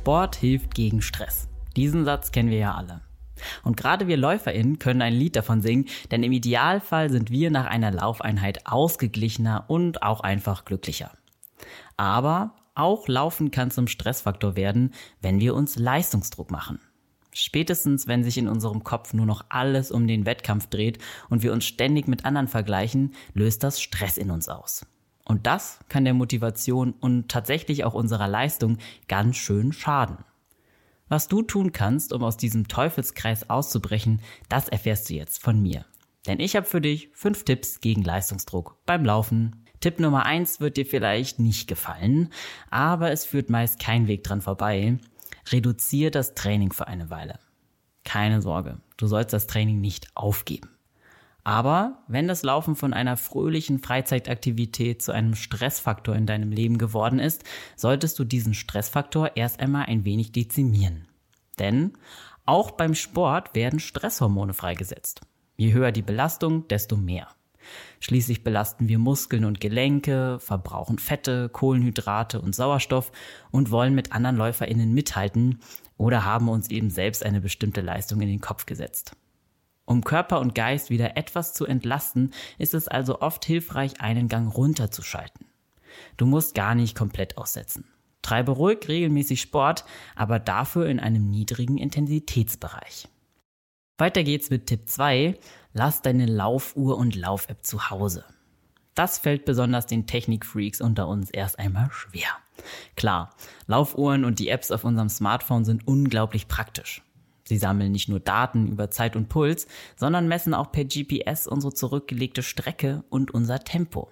Sport hilft gegen Stress. Diesen Satz kennen wir ja alle. Und gerade wir LäuferInnen können ein Lied davon singen, denn im Idealfall sind wir nach einer Laufeinheit ausgeglichener und auch einfach glücklicher. Aber auch Laufen kann zum Stressfaktor werden, wenn wir uns Leistungsdruck machen. Spätestens, wenn sich in unserem Kopf nur noch alles um den Wettkampf dreht und wir uns ständig mit anderen vergleichen, löst das Stress in uns aus. Und das kann der Motivation und tatsächlich auch unserer Leistung ganz schön schaden. Was du tun kannst, um aus diesem Teufelskreis auszubrechen, das erfährst du jetzt von mir. Denn ich habe für dich fünf Tipps gegen Leistungsdruck beim Laufen. Tipp Nummer eins wird dir vielleicht nicht gefallen, aber es führt meist kein Weg dran vorbei. Reduziere das Training für eine Weile. Keine Sorge, du sollst das Training nicht aufgeben. Aber wenn das Laufen von einer fröhlichen Freizeitaktivität zu einem Stressfaktor in deinem Leben geworden ist, solltest du diesen Stressfaktor erst einmal ein wenig dezimieren. Denn auch beim Sport werden Stresshormone freigesetzt. Je höher die Belastung, desto mehr. Schließlich belasten wir Muskeln und Gelenke, verbrauchen Fette, Kohlenhydrate und Sauerstoff und wollen mit anderen Läuferinnen mithalten oder haben uns eben selbst eine bestimmte Leistung in den Kopf gesetzt. Um Körper und Geist wieder etwas zu entlasten, ist es also oft hilfreich, einen Gang runterzuschalten. Du musst gar nicht komplett aussetzen. Treibe ruhig regelmäßig Sport, aber dafür in einem niedrigen Intensitätsbereich. Weiter geht's mit Tipp 2. Lass deine Laufuhr und Lauf-App zu Hause. Das fällt besonders den Technikfreaks unter uns erst einmal schwer. Klar, Laufuhren und die Apps auf unserem Smartphone sind unglaublich praktisch. Sie sammeln nicht nur Daten über Zeit und Puls, sondern messen auch per GPS unsere zurückgelegte Strecke und unser Tempo.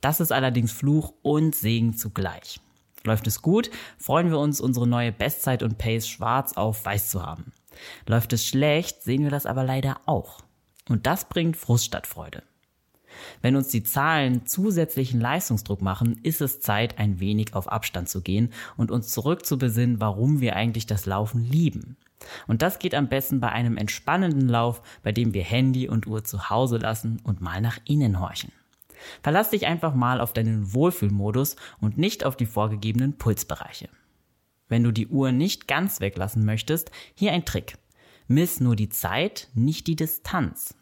Das ist allerdings Fluch und Segen zugleich. Läuft es gut, freuen wir uns, unsere neue Bestzeit und Pace schwarz auf weiß zu haben. Läuft es schlecht, sehen wir das aber leider auch. Und das bringt Frust statt Freude. Wenn uns die Zahlen zusätzlichen Leistungsdruck machen, ist es Zeit, ein wenig auf Abstand zu gehen und uns zurückzubesinnen, warum wir eigentlich das Laufen lieben. Und das geht am besten bei einem entspannenden Lauf, bei dem wir Handy und Uhr zu Hause lassen und mal nach innen horchen. Verlass dich einfach mal auf deinen Wohlfühlmodus und nicht auf die vorgegebenen Pulsbereiche. Wenn du die Uhr nicht ganz weglassen möchtest, hier ein Trick. Miss nur die Zeit, nicht die Distanz.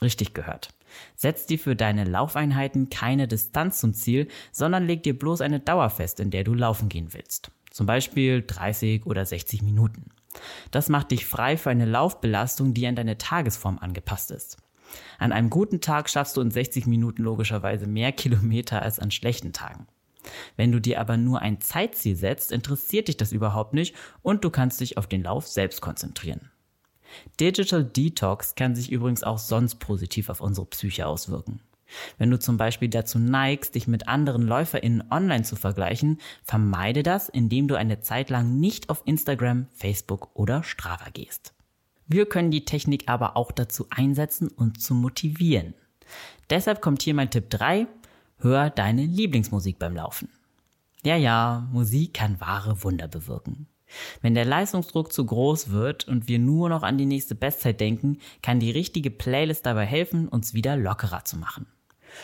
Richtig gehört. Setz dir für deine Laufeinheiten keine Distanz zum Ziel, sondern leg dir bloß eine Dauer fest, in der du laufen gehen willst. Zum Beispiel 30 oder 60 Minuten. Das macht dich frei für eine Laufbelastung, die an deine Tagesform angepasst ist. An einem guten Tag schaffst du in 60 Minuten logischerweise mehr Kilometer als an schlechten Tagen. Wenn du dir aber nur ein Zeitziel setzt, interessiert dich das überhaupt nicht und du kannst dich auf den Lauf selbst konzentrieren. Digital Detox kann sich übrigens auch sonst positiv auf unsere Psyche auswirken. Wenn du zum Beispiel dazu neigst, dich mit anderen LäuferInnen online zu vergleichen, vermeide das, indem du eine Zeit lang nicht auf Instagram, Facebook oder Strava gehst. Wir können die Technik aber auch dazu einsetzen, uns zu motivieren. Deshalb kommt hier mein Tipp 3. Hör deine Lieblingsmusik beim Laufen. Ja, ja, Musik kann wahre Wunder bewirken. Wenn der Leistungsdruck zu groß wird und wir nur noch an die nächste Bestzeit denken, kann die richtige Playlist dabei helfen, uns wieder lockerer zu machen.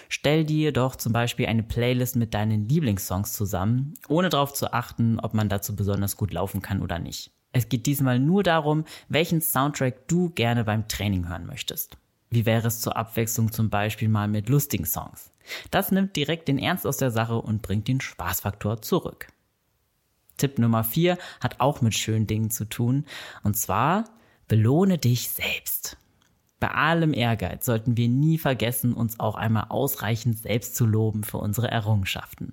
Stell dir doch zum Beispiel eine Playlist mit deinen Lieblingssongs zusammen, ohne darauf zu achten, ob man dazu besonders gut laufen kann oder nicht. Es geht diesmal nur darum, welchen Soundtrack du gerne beim Training hören möchtest. Wie wäre es zur Abwechslung zum Beispiel mal mit lustigen Songs? Das nimmt direkt den Ernst aus der Sache und bringt den Spaßfaktor zurück. Tipp Nummer 4 hat auch mit schönen Dingen zu tun. Und zwar, belohne dich selbst. Bei allem Ehrgeiz sollten wir nie vergessen, uns auch einmal ausreichend selbst zu loben für unsere Errungenschaften.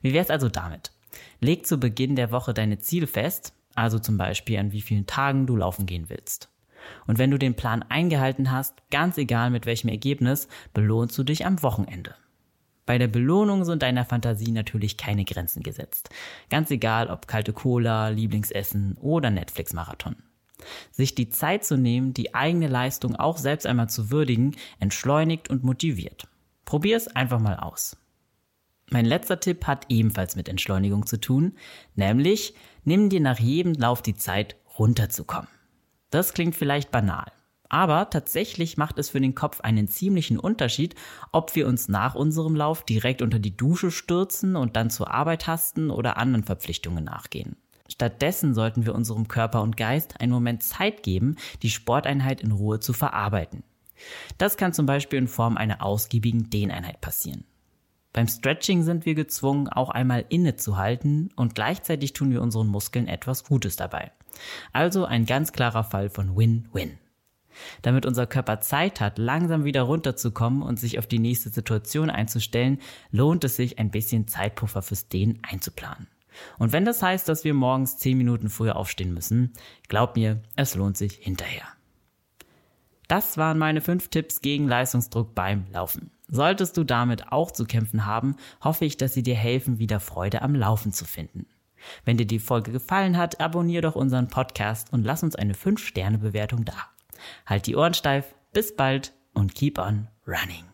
Wie wär's also damit? Leg zu Beginn der Woche deine Ziele fest, also zum Beispiel an wie vielen Tagen du laufen gehen willst. Und wenn du den Plan eingehalten hast, ganz egal mit welchem Ergebnis, belohnst du dich am Wochenende. Bei der Belohnung sind deiner Fantasie natürlich keine Grenzen gesetzt. Ganz egal ob kalte Cola, Lieblingsessen oder Netflix-Marathon. Sich die Zeit zu nehmen, die eigene Leistung auch selbst einmal zu würdigen, entschleunigt und motiviert. Probier es einfach mal aus. Mein letzter Tipp hat ebenfalls mit Entschleunigung zu tun, nämlich nimm dir nach jedem Lauf die Zeit runterzukommen. Das klingt vielleicht banal, aber tatsächlich macht es für den Kopf einen ziemlichen Unterschied, ob wir uns nach unserem Lauf direkt unter die Dusche stürzen und dann zur Arbeit hasten oder anderen Verpflichtungen nachgehen. Stattdessen sollten wir unserem Körper und Geist einen Moment Zeit geben, die Sporteinheit in Ruhe zu verarbeiten. Das kann zum Beispiel in Form einer ausgiebigen Dehneinheit passieren. Beim Stretching sind wir gezwungen, auch einmal innezuhalten und gleichzeitig tun wir unseren Muskeln etwas Gutes dabei. Also ein ganz klarer Fall von Win-Win. Damit unser Körper Zeit hat, langsam wieder runterzukommen und sich auf die nächste Situation einzustellen, lohnt es sich, ein bisschen Zeitpuffer fürs Dehnen einzuplanen. Und wenn das heißt, dass wir morgens 10 Minuten früher aufstehen müssen, glaub mir, es lohnt sich hinterher. Das waren meine fünf Tipps gegen Leistungsdruck beim Laufen. Solltest du damit auch zu kämpfen haben, hoffe ich, dass sie dir helfen, wieder Freude am Laufen zu finden. Wenn dir die Folge gefallen hat, abonniere doch unseren Podcast und lass uns eine 5-Sterne-Bewertung da. Halt die Ohren steif, bis bald und keep on running.